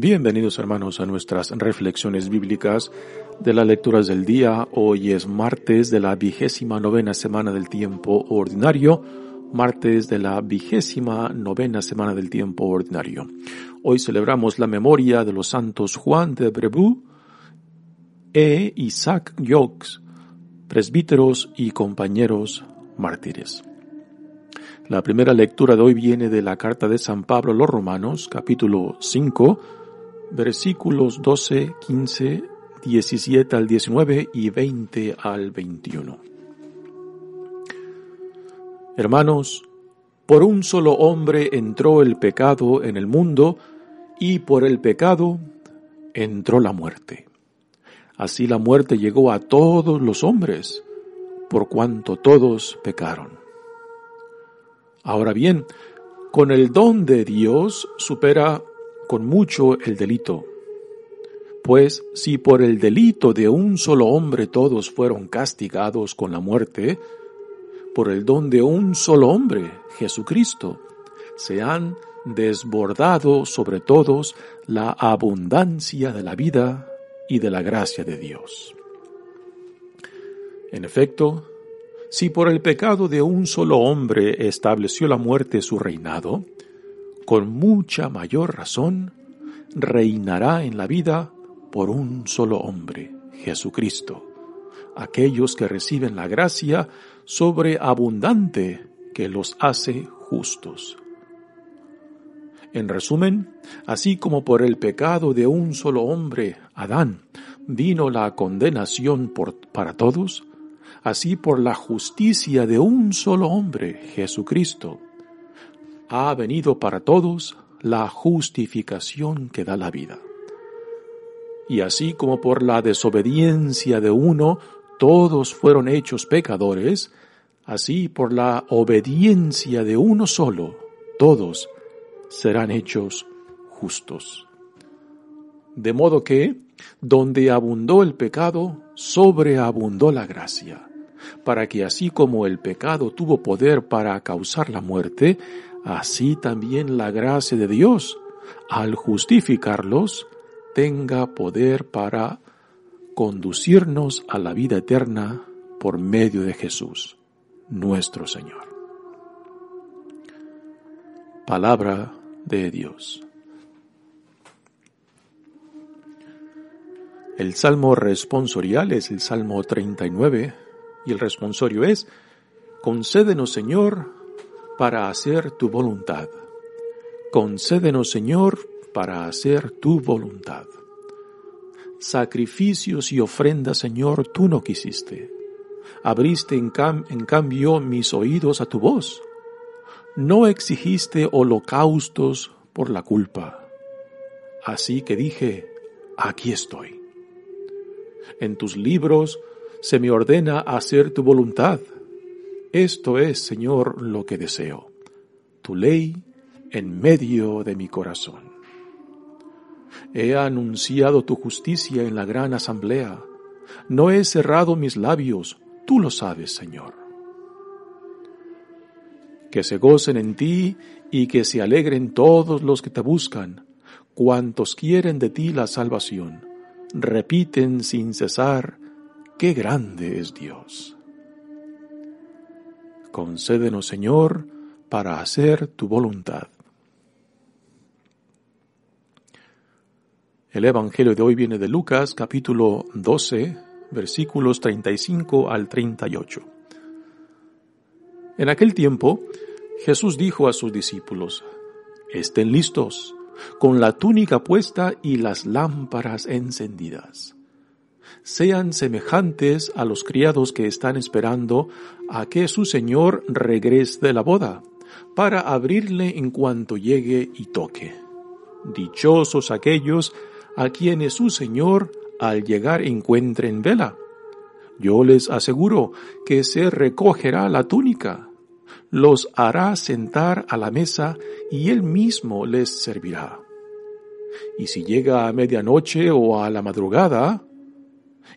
Bienvenidos hermanos a nuestras reflexiones bíblicas de las lecturas del día. Hoy es martes de la vigésima novena semana del tiempo ordinario. Martes de la vigésima novena semana del tiempo ordinario. Hoy celebramos la memoria de los santos Juan de Brebu e Isaac Yox, presbíteros y compañeros mártires. La primera lectura de hoy viene de la carta de San Pablo a los Romanos, capítulo 5, versículos 12, 15, 17 al 19 y 20 al 21. Hermanos, por un solo hombre entró el pecado en el mundo y por el pecado entró la muerte. Así la muerte llegó a todos los hombres, por cuanto todos pecaron. Ahora bien, con el don de Dios supera con mucho el delito. Pues si por el delito de un solo hombre todos fueron castigados con la muerte, por el don de un solo hombre, Jesucristo, se han desbordado sobre todos la abundancia de la vida y de la gracia de Dios. En efecto, si por el pecado de un solo hombre estableció la muerte su reinado, con mucha mayor razón, reinará en la vida por un solo hombre, Jesucristo, aquellos que reciben la gracia sobreabundante que los hace justos. En resumen, así como por el pecado de un solo hombre, Adán, vino la condenación para todos, así por la justicia de un solo hombre, Jesucristo, ha venido para todos la justificación que da la vida. Y así como por la desobediencia de uno todos fueron hechos pecadores, así por la obediencia de uno solo todos serán hechos justos. De modo que, donde abundó el pecado, sobreabundó la gracia, para que así como el pecado tuvo poder para causar la muerte, así también la gracia de Dios, al justificarlos, tenga poder para conducirnos a la vida eterna por medio de Jesús, nuestro Señor. Palabra de Dios. El salmo responsorial es el salmo 39 y el responsorio es, concédenos Señor para hacer tu voluntad. Concédenos, Señor, para hacer tu voluntad. Sacrificios y ofrendas, Señor, tú no quisiste. Abriste en, cambio mis oídos a tu voz. No exigiste holocaustos por la culpa. Así que dije, aquí estoy. En tus libros se me ordena hacer tu voluntad esto es, Señor, lo que deseo, tu ley en medio de mi corazón. He anunciado tu justicia en la gran asamblea. No he cerrado mis labios, tú lo sabes, Señor. Que se gocen en ti y que se alegren todos los que te buscan, cuantos quieren de ti la salvación. Repiten sin cesar, qué grande es Dios. Concédenos, Señor, para hacer tu voluntad. El Evangelio de hoy viene de Lucas capítulo 12, versículos 35 al 38. En aquel tiempo, Jesús dijo a sus discípulos, Estén listos, con la túnica puesta y las lámparas encendidas sean semejantes a los criados que están esperando a que su Señor regrese de la boda, para abrirle en cuanto llegue y toque. Dichosos aquellos a quienes su Señor al llegar encuentre en vela. Yo les aseguro que se recogerá la túnica, los hará sentar a la mesa y él mismo les servirá. Y si llega a medianoche o a la madrugada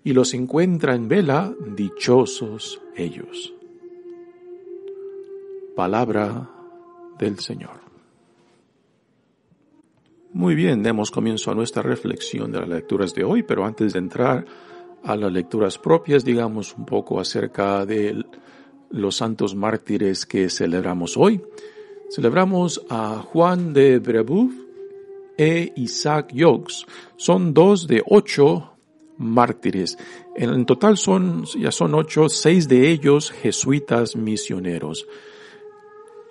y los encuentra en vela, dichosos ellos. Palabra del Señor. Muy bien, demos comienzo a nuestra reflexión de las lecturas de hoy, pero antes de entrar a las lecturas propias, digamos un poco acerca de los santos mártires que celebramos hoy. Celebramos a Juan de Brebeuf e Isaac Yox. Son dos de ocho mártires. En total son, ya son ocho, seis de ellos jesuitas misioneros.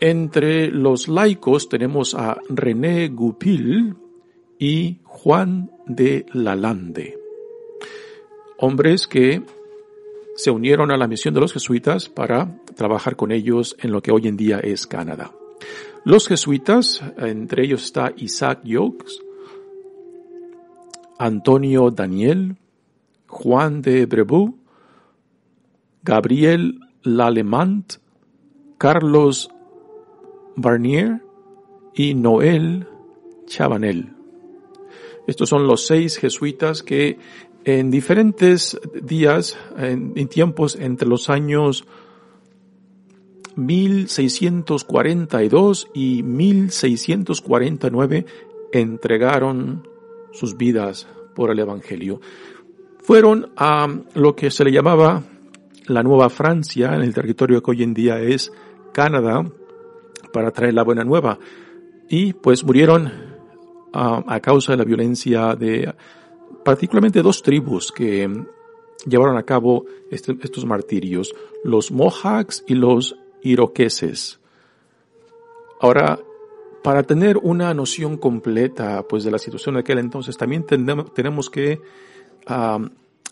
Entre los laicos tenemos a René Goupil y Juan de Lalande hombres que se unieron a la misión de los jesuitas para trabajar con ellos en lo que hoy en día es Canadá. Los jesuitas, entre ellos está Isaac Yokes, Antonio Daniel, Juan de Brebu, Gabriel Lalemant, Carlos Barnier y Noel Chabanel. Estos son los seis jesuitas que en diferentes días, en, tiempos entre los años 1642 y 1649, entregaron sus vidas por el Evangelio. Fueron a lo que se le llamaba la Nueva Francia, en el territorio que hoy en día es Canadá, para traer la buena nueva. Y pues murieron a, causa de la violencia de particularmente dos tribus que llevaron a cabo este, estos martirios, los Mohawks y los Iroqueses. Ahora, para tener una noción completa pues de la situación de aquel entonces, también tenemos que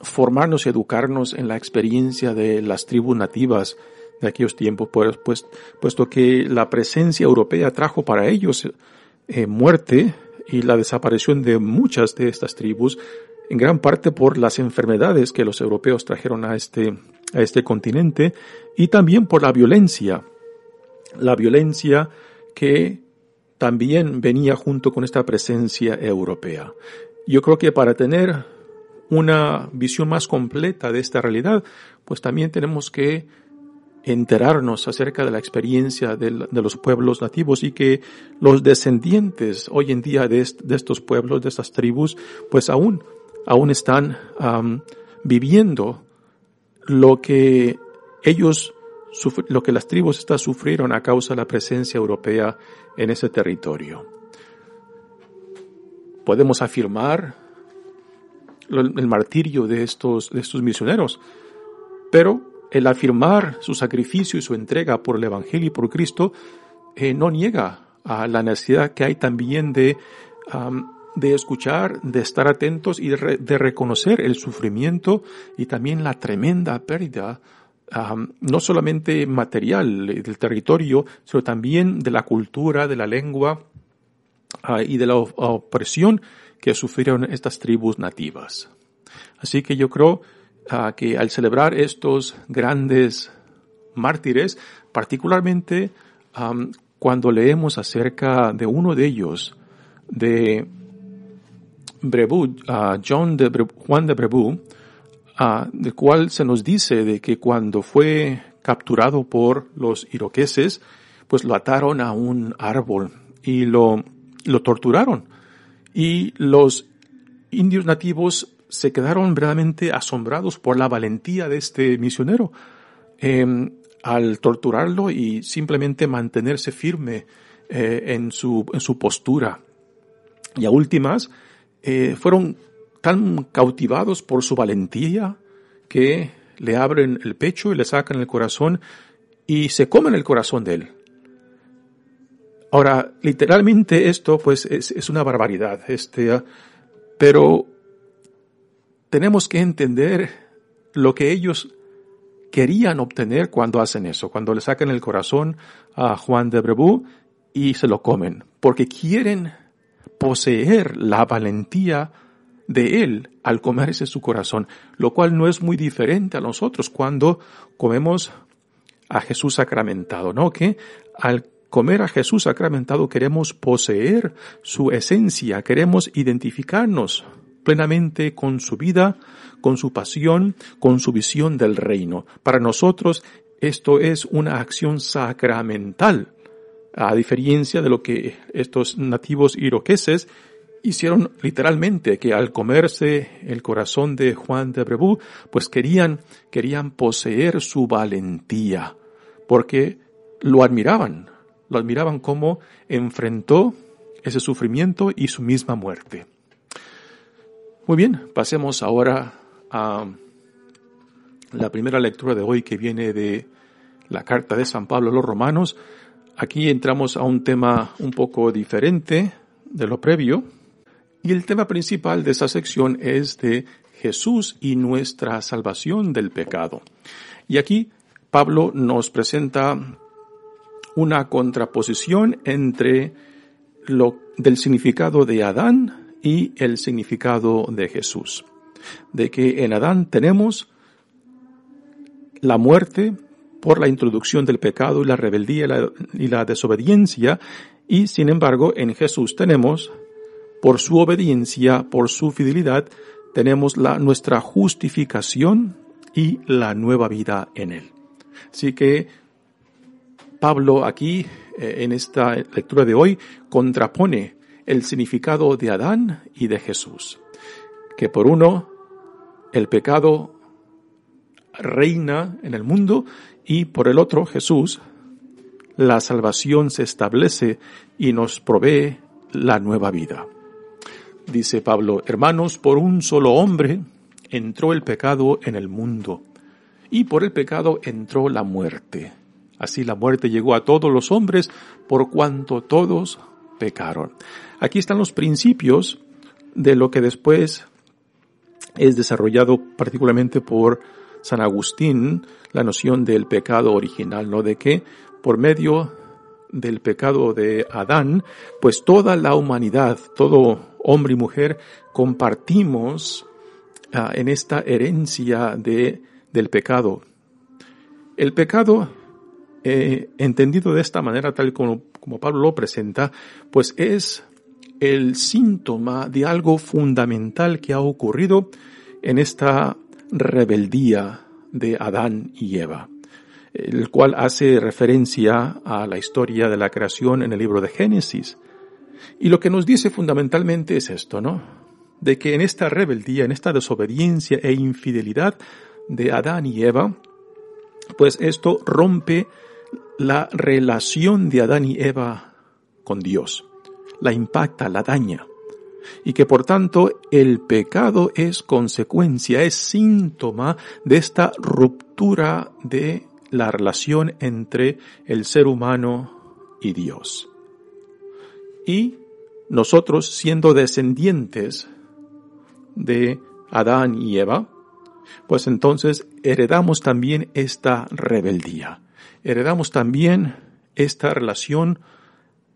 formarnos y educarnos en la experiencia de las tribus nativas de aquellos tiempos, pues, pues puesto que la presencia europea trajo para ellos eh, muerte, y la desaparición de muchas de estas tribus, en gran parte por las enfermedades que los europeos trajeron a este, a este continente y también por la violencia, la violencia que también venía junto con esta presencia europea. Yo creo que para tener una visión más completa de esta realidad, pues también tenemos que enterarnos acerca de la experiencia de, los pueblos nativos y que los descendientes hoy en día de, estos pueblos, de estas tribus, pues aún, aún están viviendo lo que ellos, lo que las tribus estas sufrieron a causa de la presencia europea en ese territorio. Podemos afirmar el martirio de estos, de estos misioneros, pero el afirmar su sacrificio y su entrega por el Evangelio y por Cristo eh, no niega a la necesidad que hay también de, de escuchar, de estar atentos y de, reconocer el sufrimiento y también la tremenda pérdida no solamente material del territorio, sino también de la cultura, de la lengua ah, y de la opresión que sufrieron estas tribus nativas. Así que yo creo que al celebrar estos grandes mártires, particularmente cuando leemos acerca de uno de ellos, de Brebu, John de Juan de Brebu, del cual se nos dice de que cuando fue capturado por los iroqueses, pues lo ataron a un árbol y lo, lo torturaron. Y los indios nativos se quedaron verdaderamente asombrados por la valentía de este misionero em, al torturarlo y simplemente mantenerse firme eh, en, su, en su postura. Y a últimas, eh, fueron tan cautivados por su valentía que le abren el pecho y le sacan el corazón y se comen el corazón de él. Ahora, literalmente esto pues es, una barbaridad, este, pero tenemos que entender lo que ellos querían obtener cuando hacen eso, cuando le sacan el corazón a Juan de Brebú y se lo comen, porque quieren poseer la valentía de él al comerse su corazón, lo cual no es muy diferente a nosotros cuando comemos a Jesús sacramentado, ¿no? Que al comer a Jesús sacramentado queremos poseer su esencia, queremos identificarnos plenamente con su vida, con su pasión, con su visión del reino. Para nosotros esto es una acción sacramental, a diferencia de lo que estos nativos iroqueses hicieron literalmente, que al comerse el corazón de Juan de Brebú, pues querían, querían poseer su valentía, porque lo admiraban, lo admiraban como enfrentó ese sufrimiento y su misma muerte. Muy bien, pasemos ahora a la primera lectura de hoy que viene de la carta de San Pablo a los romanos. Aquí entramos a un tema un poco diferente de lo previo. Y el tema principal de esta sección es de Jesús y nuestra salvación del pecado. Y aquí Pablo nos presenta una contraposición entre lo del significado de Adán y el significado de Jesús. De que en Adán tenemos la muerte por la introducción del pecado y la rebeldía y la, y la desobediencia, y sin embargo en Jesús tenemos por su obediencia, por su fidelidad, tenemos la, nuestra justificación y la nueva vida en Él. Así que Pablo aquí, eh, en esta lectura de hoy, contrapone el significado de Adán y de Jesús. Que por uno, el pecado reina en el mundo y por el otro, Jesús, la salvación se establece y nos provee la nueva vida dice Pablo, hermanos, por un solo hombre entró el pecado en el mundo, y por el pecado entró la muerte. Así la muerte llegó a todos los hombres por cuanto todos pecaron. Aquí están los principios de lo que después es desarrollado particularmente por San Agustín, la noción del pecado original, ¿no? De que por medio del pecado de Adán, pues toda la humanidad, todo hombre y mujer, compartimos ah, en esta herencia de, del pecado. El pecado, eh, entendido de esta manera, tal como, como Pablo lo presenta, pues es el síntoma de algo fundamental que ha ocurrido en esta rebeldía de Adán y Eva el cual hace referencia a la historia de la creación en el libro de Génesis. Y lo que nos dice fundamentalmente es esto, ¿no? De que en esta rebeldía, en esta desobediencia e infidelidad de Adán y Eva, pues esto rompe la relación de Adán y Eva con Dios, la impacta, la daña, y que por tanto el pecado es consecuencia, es síntoma de esta ruptura de la relación entre el ser humano y Dios. Y nosotros, siendo descendientes de Adán y Eva, pues entonces heredamos también esta rebeldía. Heredamos también esta relación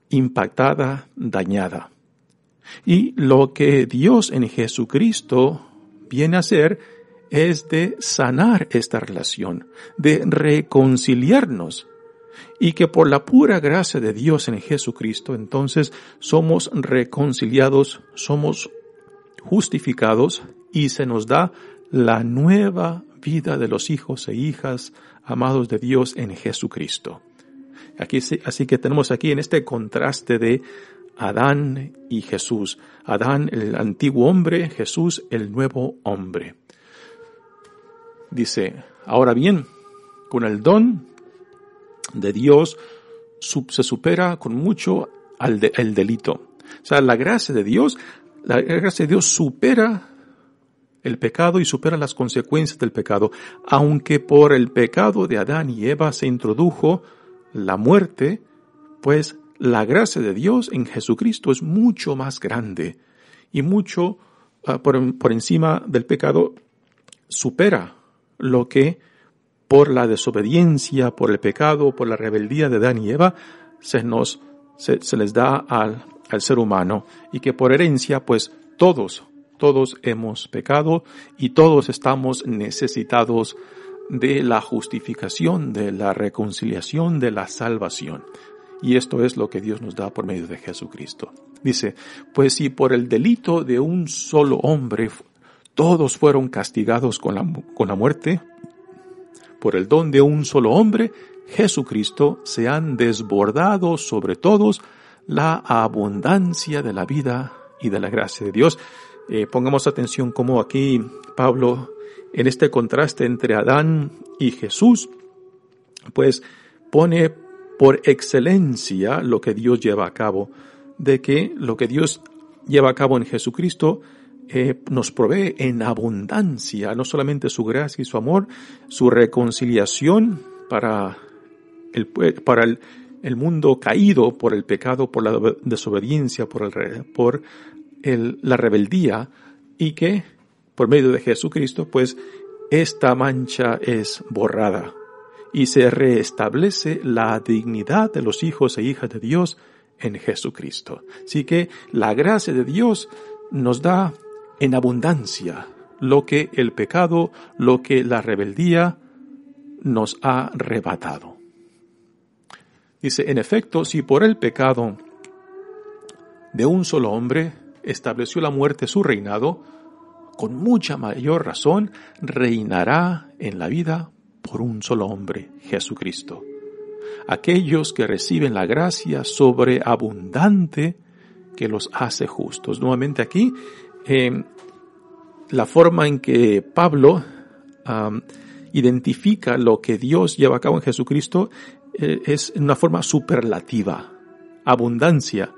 impactada, dañada. Y lo que Dios en Jesucristo viene a hacer es de sanar esta relación, de reconciliarnos y que por la pura gracia de Dios en Jesucristo entonces somos reconciliados, somos justificados y se nos da la nueva vida de los hijos e hijas amados de Dios en Jesucristo. Aquí, así que tenemos aquí en este contraste de Adán y Jesús. Adán el antiguo hombre, Jesús el nuevo hombre. Dice, ahora bien, con el don de Dios se supera con mucho al el delito. O sea, la gracia de Dios, la gracia de Dios supera el pecado y supera las consecuencias del pecado. Aunque por el pecado de Adán y Eva se introdujo la muerte, pues la gracia de Dios en Jesucristo es mucho más grande y mucho ah, por, por encima del pecado supera lo que por la desobediencia, por el pecado, por la rebeldía de Dan y Eva, se nos, se, les da al, al ser humano y que por herencia, pues todos, todos hemos pecado y todos estamos necesitados de la justificación, de la reconciliación, de la salvación. Y esto es lo que Dios nos da por medio de Jesucristo. Dice, pues si por el delito de un solo hombre todos fueron castigados con la, con la muerte, por el don de un solo hombre, Jesucristo, se han desbordado sobre todos la abundancia de la vida y de la gracia de Dios. Eh, pongamos atención como aquí Pablo, en este contraste entre Adán y Jesús, pues pone por excelencia lo que Dios lleva a cabo, de que lo que Dios lleva a cabo en Jesucristo eh, nos provee en abundancia, no solamente su gracia y su amor, su reconciliación para el, para el, el mundo caído por el pecado, por la desobediencia, por, el, por la rebeldía, y que por medio de Jesucristo, pues esta mancha es borrada y se restablece la dignidad de los hijos e hijas de Dios en Jesucristo. Así que la gracia de Dios nos da en abundancia lo que el pecado, lo que la rebeldía nos ha arrebatado. Dice, en efecto, si por el pecado de un solo hombre estableció la muerte su reinado, con mucha mayor razón reinará en la vida por un solo hombre, Jesucristo. Aquellos que reciben la gracia sobreabundante que los hace justos. Nuevamente aquí, eh, la forma en que Pablo identifica lo que Dios lleva a cabo en Jesucristo eh, es en una forma superlativa. Abundancia.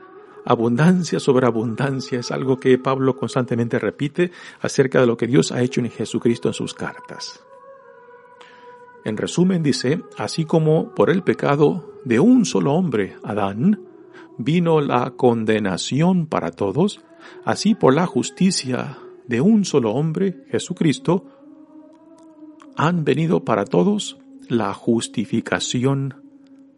Abundancia sobre abundancia es algo que Pablo constantemente repite acerca de lo que Dios ha hecho en Jesucristo en sus cartas. En resumen dice, así como por el pecado de un solo hombre, Adán, vino la condenación para todos, así por la justicia de un solo hombre, Jesucristo, han venido para todos la justificación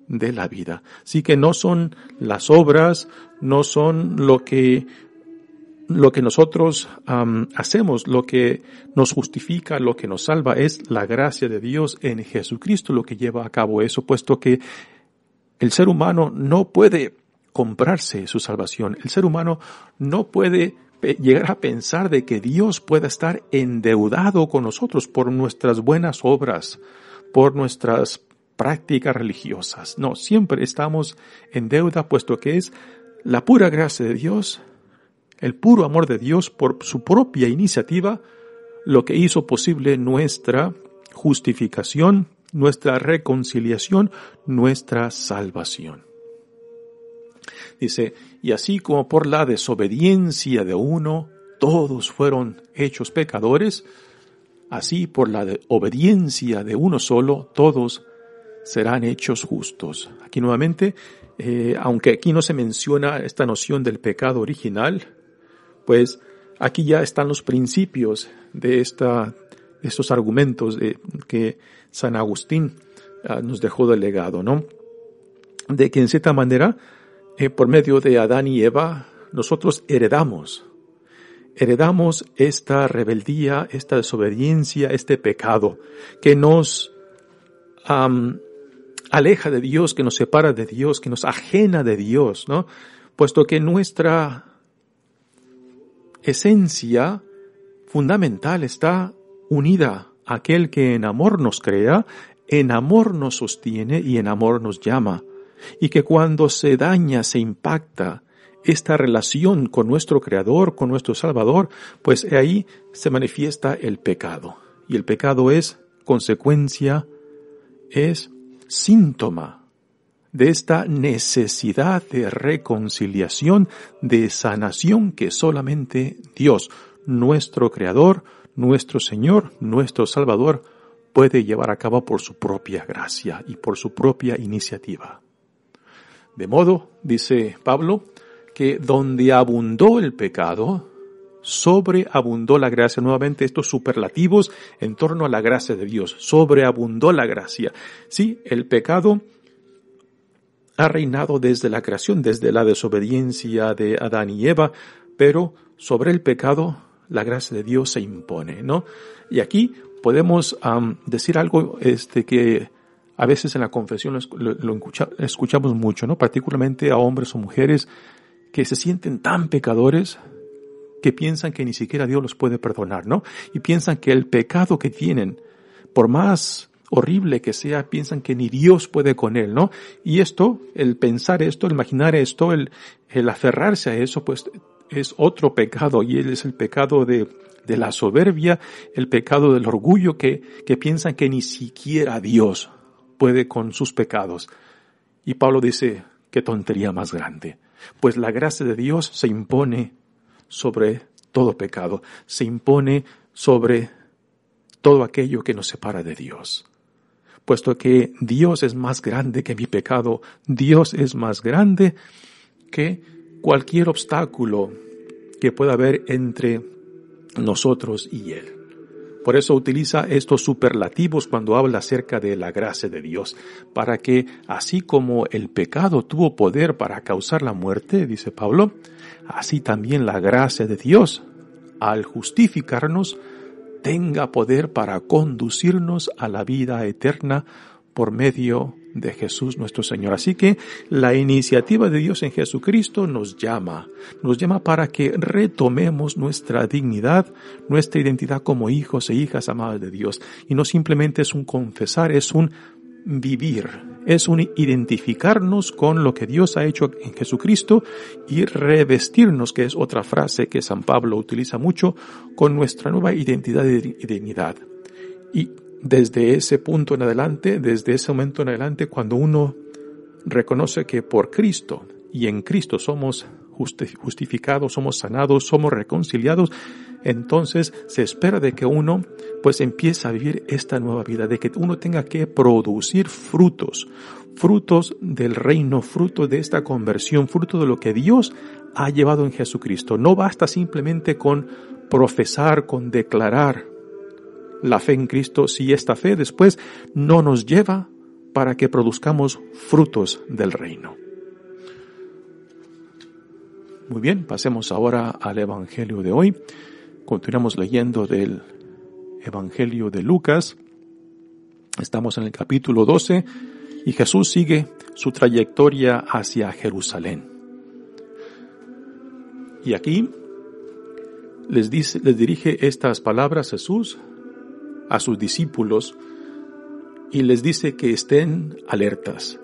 de la vida. Así que no son las obras, no son lo que lo que nosotros hacemos, lo que nos justifica, lo que nos salva es la gracia de Dios en Jesucristo lo que lleva a cabo eso, puesto que el ser humano no puede comprarse su salvación. El ser humano no puede llegar a pensar de que Dios pueda estar endeudado con nosotros por nuestras buenas obras, por nuestras prácticas religiosas. No, siempre estamos en deuda puesto que es la pura gracia de Dios el puro amor de Dios por su propia iniciativa, lo que hizo posible nuestra justificación, nuestra reconciliación, nuestra salvación. Dice, y así como por la desobediencia de uno, todos fueron hechos pecadores, así por la obediencia de uno solo, todos serán hechos justos. Aquí nuevamente, eh, aunque aquí no se menciona esta noción del pecado original, pues aquí ya están los principios de esta, estos argumentos que San Agustín ah, nos dejó de legado, ¿no? De que en cierta manera, eh, por medio de Adán y Eva, nosotros heredamos, heredamos esta rebeldía, esta desobediencia, este pecado que nos aleja de Dios, que nos separa de Dios, que nos ajena de Dios, ¿no? Puesto que nuestra esencia fundamental está unida a aquel que en amor nos crea, en amor nos sostiene y en amor nos llama, y que cuando se daña, se impacta esta relación con nuestro Creador, con nuestro Salvador, pues ahí se manifiesta el pecado. Y el pecado es consecuencia, es síntoma de esta necesidad de reconciliación, de sanación que solamente Dios, nuestro Creador, nuestro Señor, nuestro Salvador, puede llevar a cabo por su propia gracia y por su propia iniciativa. De modo, dice Pablo, que donde abundó el pecado, sobreabundó la gracia. Nuevamente estos superlativos en torno a la gracia de Dios. Sobreabundó la gracia. Sí, el pecado ha reinado desde la creación, desde la desobediencia de Adán y Eva, pero sobre el pecado la gracia de Dios se impone, ¿no? Y aquí podemos decir algo este, que a veces en la confesión lo, escuchamos mucho, ¿no? Particularmente a hombres o mujeres que se sienten tan pecadores que piensan que ni siquiera Dios los puede perdonar, ¿no? Y piensan que el pecado que tienen, por más horrible que sea, piensan que ni Dios puede con él, ¿no? Y esto, el pensar esto, el imaginar esto, el, aferrarse a eso, pues es otro pecado y él es el pecado de, de la soberbia, el pecado del orgullo que, que piensan que ni siquiera Dios puede con sus pecados. Y Pablo dice, qué tontería más grande. Pues la gracia de Dios se impone sobre todo pecado, se impone sobre todo aquello que nos separa de Dios. Puesto que Dios es más grande que mi pecado, Dios es más grande que cualquier obstáculo que pueda haber entre nosotros y Él. Por eso utiliza estos superlativos cuando habla acerca de la gracia de Dios, para que así como el pecado tuvo poder para causar la muerte, dice Pablo, así también la gracia de Dios, al justificarnos, tenga poder para conducirnos a la vida eterna por medio de Jesús nuestro Señor. Así que la iniciativa de Dios en Jesucristo nos llama, nos llama para que retomemos nuestra dignidad, nuestra identidad como hijos e hijas amadas de Dios. Y no simplemente es un confesar, es un vivir, es un identificarnos con lo que Dios ha hecho en Jesucristo y revestirnos, que es otra frase que San Pablo utiliza mucho, con nuestra nueva identidad y dignidad. Y desde ese punto en adelante, desde ese momento en adelante, cuando uno reconoce que por Cristo y en Cristo somos justificados, somos sanados, somos reconciliados, entonces se espera de que uno pues empiece a vivir esta nueva vida, de que uno tenga que producir frutos, frutos del reino, fruto de esta conversión, fruto de lo que Dios ha llevado en Jesucristo. No basta simplemente con profesar, con declarar la fe en Cristo si esta fe después no nos lleva para que produzcamos frutos del reino. Muy bien, pasemos ahora al Evangelio de hoy. Continuamos leyendo del Evangelio de Lucas. Estamos en el capítulo 12 y Jesús sigue su trayectoria hacia Jerusalén. Y aquí les, dice, les dirige estas palabras Jesús a sus discípulos y les dice que estén alertas,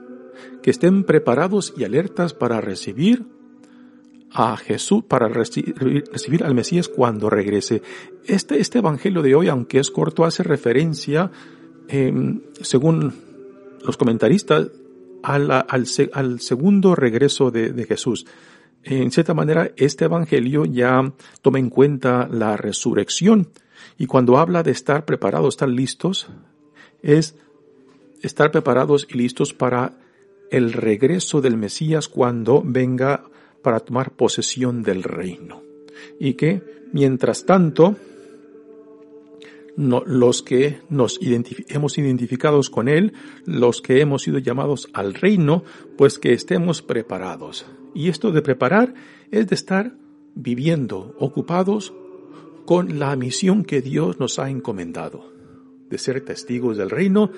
que estén preparados y alertas para recibir a Jesús, para recibir, al Mesías cuando regrese. Este, este Evangelio de hoy, aunque es corto, hace referencia, em, según los comentaristas, al, al, segundo regreso de, de Jesús. En cierta manera, este Evangelio ya toma en cuenta la resurrección y cuando habla de estar preparados, estar listos, es estar preparados y listos para el regreso del Mesías cuando venga para tomar posesión del reino. Y que, mientras tanto, los que nos hemos identificados con Él, los que hemos sido llamados al reino, pues que estemos preparados. Y esto de preparar es de estar viviendo, ocupados con la misión que Dios nos ha encomendado, de ser testigos del reino,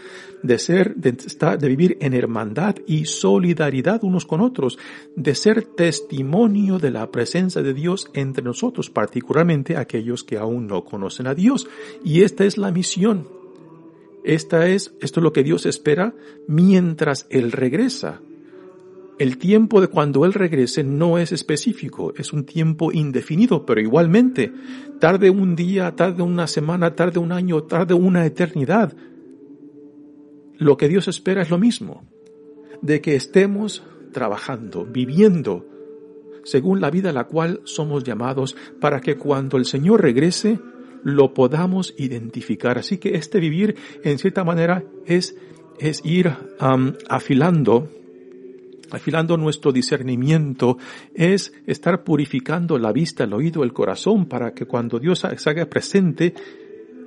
de ser, de, de vivir en hermandad y solidaridad unos con otros, de ser testimonio de la presencia de Dios entre nosotros, particularmente aquellos que aún no conocen a Dios. Y esta es la misión. Esta es, esto es lo que Dios espera mientras Él regresa. El tiempo de cuando Él regrese no es específico, es un tiempo indefinido, pero igualmente, tarde un día, tarde una semana, tarde un año, tarde una eternidad, lo que Dios espera es lo mismo, de que estemos trabajando, viviendo, según la vida a la cual somos llamados, para que cuando el Señor regrese, lo podamos identificar. Así que este vivir, en cierta manera, es, es ir afilando afilando nuestro discernimiento, es estar purificando la vista, el oído, el corazón, para que cuando Dios se haga presente,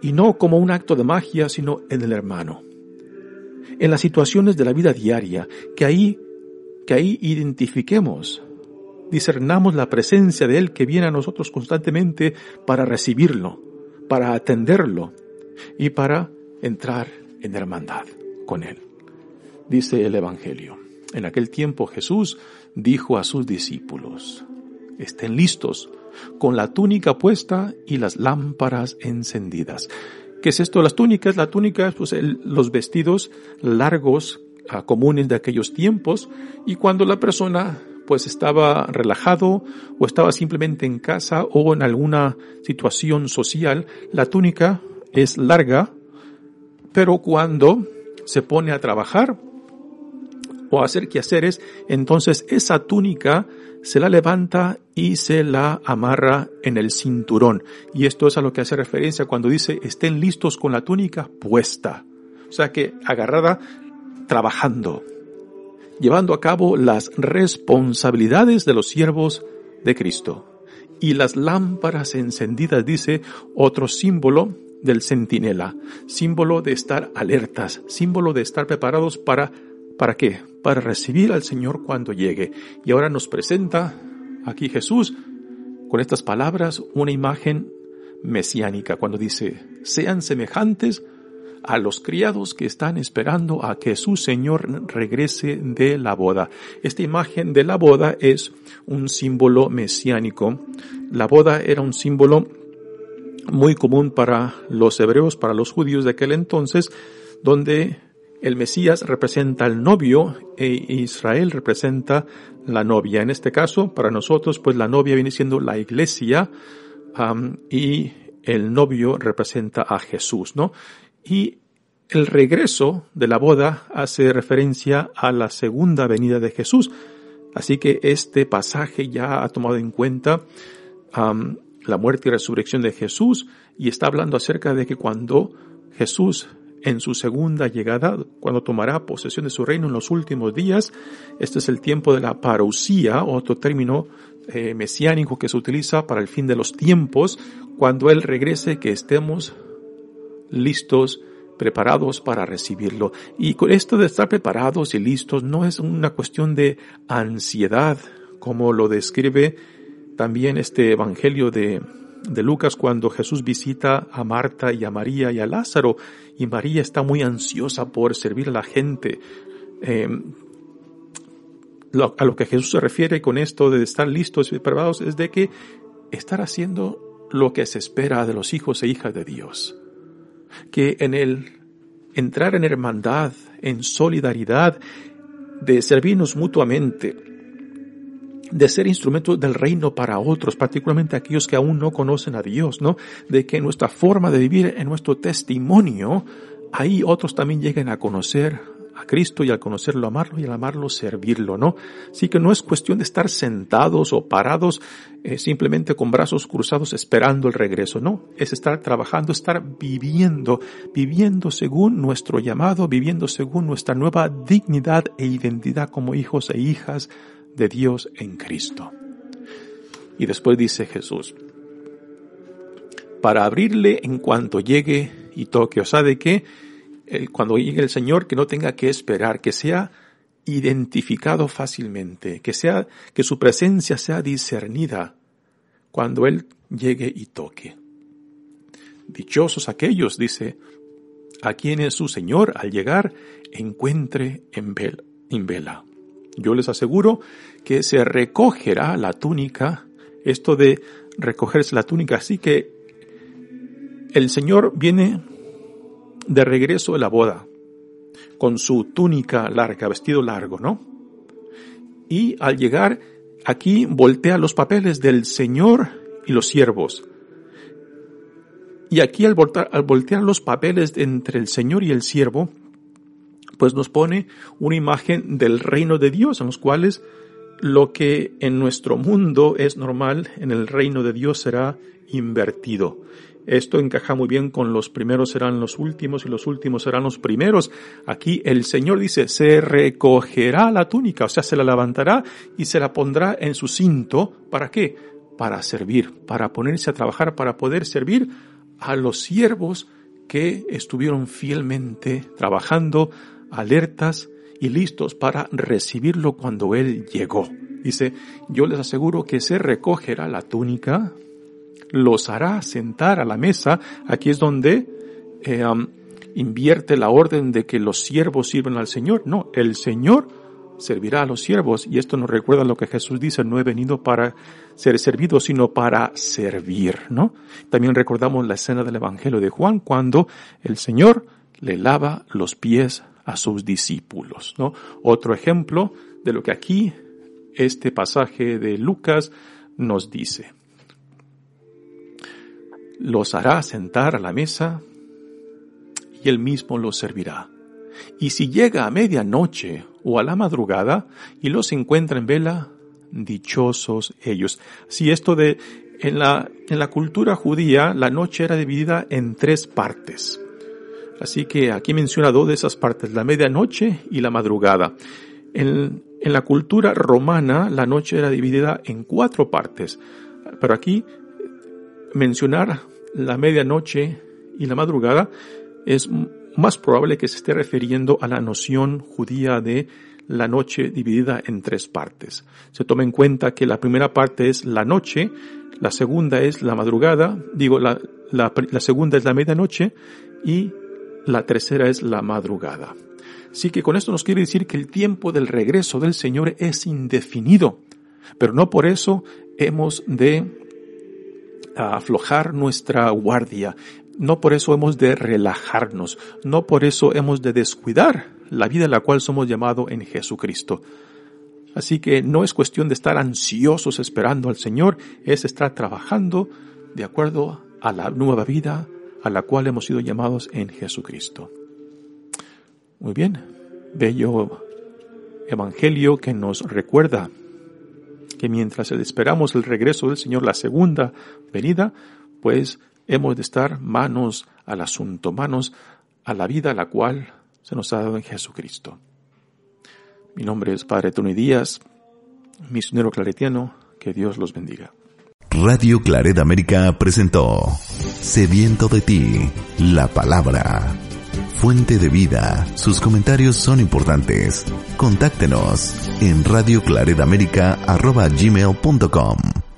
y no como un acto de magia, sino en el hermano. En las situaciones de la vida diaria, que ahí, que ahí identifiquemos discernamos la presencia de Él que viene a nosotros constantemente para recibirlo, para atenderlo y para entrar en hermandad con Él. Dice el Evangelio. En aquel tiempo Jesús dijo a sus discípulos, estén listos, con la túnica puesta y las lámparas encendidas. ¿Qué es esto? Las túnicas, la túnica, pues los vestidos largos ah, comunes de aquellos tiempos y cuando la persona pues estaba relajado o estaba simplemente en casa o en alguna situación social, la túnica es larga, pero cuando se pone a trabajar o hacer quehaceres, entonces esa túnica se la levanta y se la amarra en el cinturón. Y esto es a lo que hace referencia cuando dice estén listos con la túnica puesta. O sea que agarrada trabajando, llevando a cabo las responsabilidades de los siervos de Cristo. Y las lámparas encendidas, dice otro símbolo del centinela, símbolo de estar alertas, símbolo de estar preparados para ¿Para qué? Para recibir al Señor cuando llegue. Y ahora nos presenta aquí Jesús con estas palabras una imagen mesiánica cuando dice, sean semejantes a los criados que están esperando a que su Señor regrese de la boda. Esta imagen de la boda es un símbolo mesiánico. La boda era un símbolo muy común para los hebreos, para los judíos de aquel entonces, donde el Mesías representa al novio e Israel representa la novia. En este caso, para nosotros, pues la novia viene siendo la iglesia y el novio representa a Jesús, ¿no? Y el regreso de la boda hace referencia a la segunda venida de Jesús. Así que este pasaje ya ha tomado en cuenta la muerte y resurrección de Jesús y está hablando acerca de que cuando Jesús en su segunda llegada, cuando tomará posesión de su reino en los últimos días. Este es el tiempo de la parousia, otro término eh, mesiánico que se utiliza para el fin de los tiempos, cuando Él regrese, que estemos listos, preparados para recibirlo. Y con esto de estar preparados y listos no es una cuestión de ansiedad, como lo describe también este Evangelio de, de Lucas cuando Jesús visita a Marta y a María y a Lázaro y María está muy ansiosa por servir a la gente. Em, a lo que Jesús se refiere con esto de estar listos y preparados es de que estar haciendo lo que se espera de los hijos e hijas de Dios. Que en el entrar en hermandad, en solidaridad, de servirnos mutuamente, de ser instrumentos del reino para otros, particularmente aquellos que aún no conocen a Dios, ¿no? De que nuestra forma de vivir, en nuestro testimonio, ahí otros también lleguen a conocer a Cristo y al conocerlo, amarlo y al amarlo, servirlo, ¿no? Así que no es cuestión de estar sentados o parados eh, simplemente con brazos cruzados esperando el regreso, no, es estar trabajando, estar viviendo, viviendo según nuestro llamado, viviendo según nuestra nueva dignidad e identidad como hijos e hijas de Dios en Cristo. Y después dice Jesús, para abrirle en cuanto llegue y toque, o sea, de que cuando llegue el Señor que no tenga que esperar, que sea identificado fácilmente, que sea, que su presencia sea discernida cuando Él llegue y toque. Dichosos aquellos, dice, a quienes su Señor al llegar encuentre en vela. Yo les aseguro que se recogerá la túnica, esto de recogerse la túnica, así que el Señor viene de regreso de la boda, con su túnica larga, vestido largo, ¿no? Y al llegar aquí voltea los papeles del Señor y los siervos. Y aquí al al voltear los papeles entre el Señor y el siervo, pues nos pone una imagen del reino de Dios, en los cuales lo que en nuestro mundo es normal, en el reino de Dios será invertido. Esto encaja muy bien con los primeros serán los últimos y los últimos serán los primeros. Aquí el Señor dice, se recogerá la túnica, o sea, se la levantará y se la pondrá en su cinto. ¿Para qué? Para servir, para ponerse a trabajar, para poder servir a los siervos que estuvieron fielmente trabajando alertas y listos para recibirlo cuando Él llegó. Dice, yo les aseguro que se recogerá la túnica, los hará sentar a la mesa. Aquí es donde eh, invierte la orden de que los siervos sirven al Señor. No, el Señor servirá a los siervos. Y esto nos recuerda lo que Jesús dice, no he venido para ser servido, sino para servir, ¿no? También recordamos la escena del Evangelio de Juan cuando el Señor le lava los pies a sus discípulos, ¿no? Otro ejemplo de lo que aquí este pasaje de Lucas nos dice. Los hará sentar a la mesa y él mismo los servirá. Y si llega a medianoche o a la madrugada y los encuentra en vela, dichosos ellos. Si esto de, en la, en la cultura judía, la noche era dividida en tres partes. Así que aquí menciona dos de esas partes, la medianoche y la madrugada. En, en la cultura romana, la noche era dividida en cuatro partes. Pero aquí mencionar la medianoche y la madrugada es más probable que se esté refiriendo a la noción judía de la noche dividida en tres partes. Se toma en cuenta que la primera parte es la noche, la segunda es la madrugada, digo, la, la, segunda es la medianoche y la tercera es la madrugada. Así que con esto nos quiere decir que el tiempo del regreso del Señor es indefinido, pero no por eso hemos de aflojar nuestra guardia, no por eso hemos de relajarnos, no por eso hemos de descuidar la vida en la cual somos llamados en Jesucristo. Así que no es cuestión de estar ansiosos esperando al Señor, es estar trabajando de acuerdo a la nueva vida a la cual hemos sido llamados en Jesucristo. Muy bien, bello evangelio que nos recuerda que mientras esperamos el regreso del Señor, la segunda venida, pues hemos de estar manos al asunto, manos a la vida la cual se nos ha dado en Jesucristo. Mi nombre es Padre Tony Díaz, misionero claretiano, que Dios los bendiga. Radio Claret América presentó Sediento de ti, la palabra. Fuente de vida, sus comentarios son importantes. Contáctenos en radioclaredamerica.gmail.com